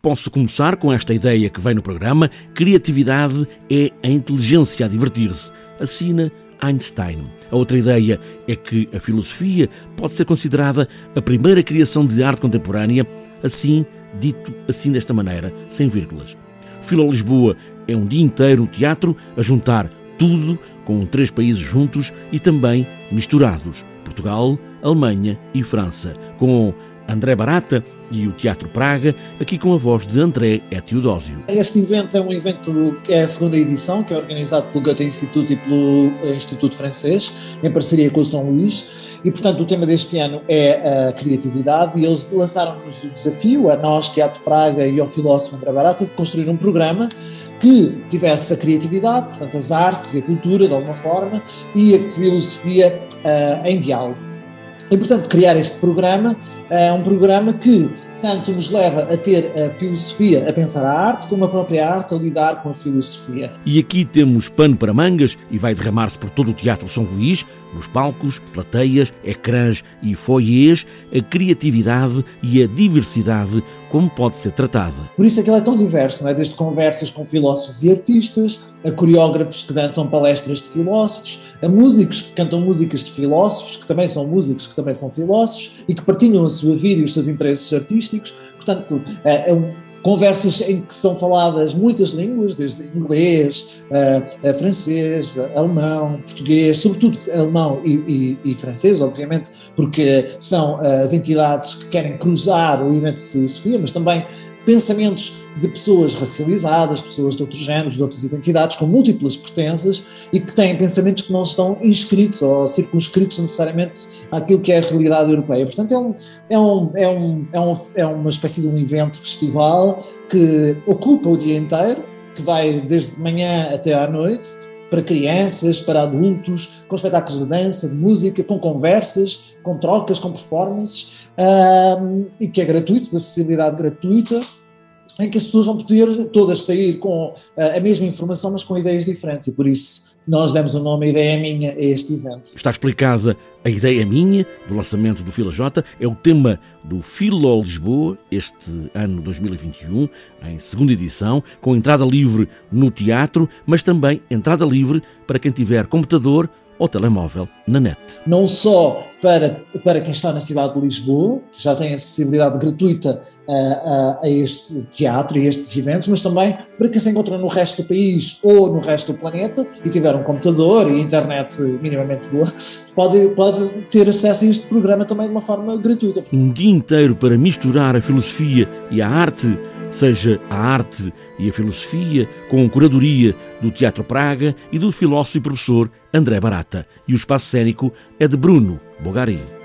Posso começar com esta ideia que vem no programa: criatividade é a inteligência a divertir-se. Assina Einstein. A outra ideia é que a filosofia pode ser considerada a primeira criação de arte contemporânea, assim, dito assim desta maneira, sem vírgulas. Filo Lisboa é um dia inteiro no teatro a juntar tudo com três países juntos e também misturados: Portugal, Alemanha e França, com André Barata e o Teatro Praga, aqui com a voz de André E. Teodósio. Este evento é um evento que é a segunda edição, que é organizado pelo Goethe Instituto e pelo eh, Instituto Francês, em parceria com o São Luís, e portanto o tema deste ano é a criatividade, e eles lançaram-nos o desafio, a nós, Teatro Praga e ao filósofo André Barata, de construir um programa que tivesse a criatividade, portanto as artes e a cultura de alguma forma, e a filosofia uh, em diálogo. E, portanto, criar este programa é um programa que tanto nos leva a ter a filosofia a pensar a arte, como a própria arte a lidar com a filosofia. E aqui temos pano para mangas e vai derramar-se por todo o Teatro São Luís, nos palcos, plateias, ecrãs e foyers, a criatividade e a diversidade como pode ser tratada. Por isso é que ela é tão diversa, não é? desde conversas com filósofos e artistas, a coreógrafos que dançam palestras de filósofos, a músicos que cantam músicas de filósofos, que também são músicos, que também são filósofos e que partilham a sua vida e os seus interesses artísticos. Portanto, é, é um conversas em que são faladas muitas línguas, desde inglês, uh, francês, alemão, português, sobretudo alemão e, e, e, francês, obviamente, porque são as entidades que querem cruzar o evento de filosofia, mas também pensamentos de pessoas racializadas, pessoas de outros géneros, de outras identidades, com múltiplas pertenças e que têm pensamentos que não estão inscritos ou circunscritos necessariamente àquilo que é a realidade europeia. Portanto, é, um, é, um, é, um, é, um, é uma espécie de um evento festival que ocupa o dia inteiro, que vai desde manhã até à noite, para crianças, para adultos, com espetáculos de dança, de música, com conversas, com trocas, com performances, um, e que é gratuito, de acessibilidade gratuita, em que as pessoas vão poder todas sair com uh, a mesma informação, mas com ideias diferentes, e por isso nós demos o nome Ideia Minha a este evento. Está explicada a Ideia Minha, do lançamento do Fila J, é o tema do Filo Lisboa, este ano 2021, em segunda edição, com entrada livre no teatro, mas também entrada livre para quem tiver computador ou telemóvel na net. Não só para, para quem está na cidade de Lisboa, que já tem acessibilidade gratuita a, a, a, este teatro e a estes eventos, mas também para quem se encontra no resto do país ou no resto do planeta e tiver um computador e internet minimamente boa, pode, pode ter acesso a este programa também de uma forma gratuita. Um dia inteiro para misturar a filosofia e a arte seja a arte e a filosofia, com curadoria do Teatro Praga e do filósofo e professor André Barata. E o espaço cênico é de Bruno Bogari.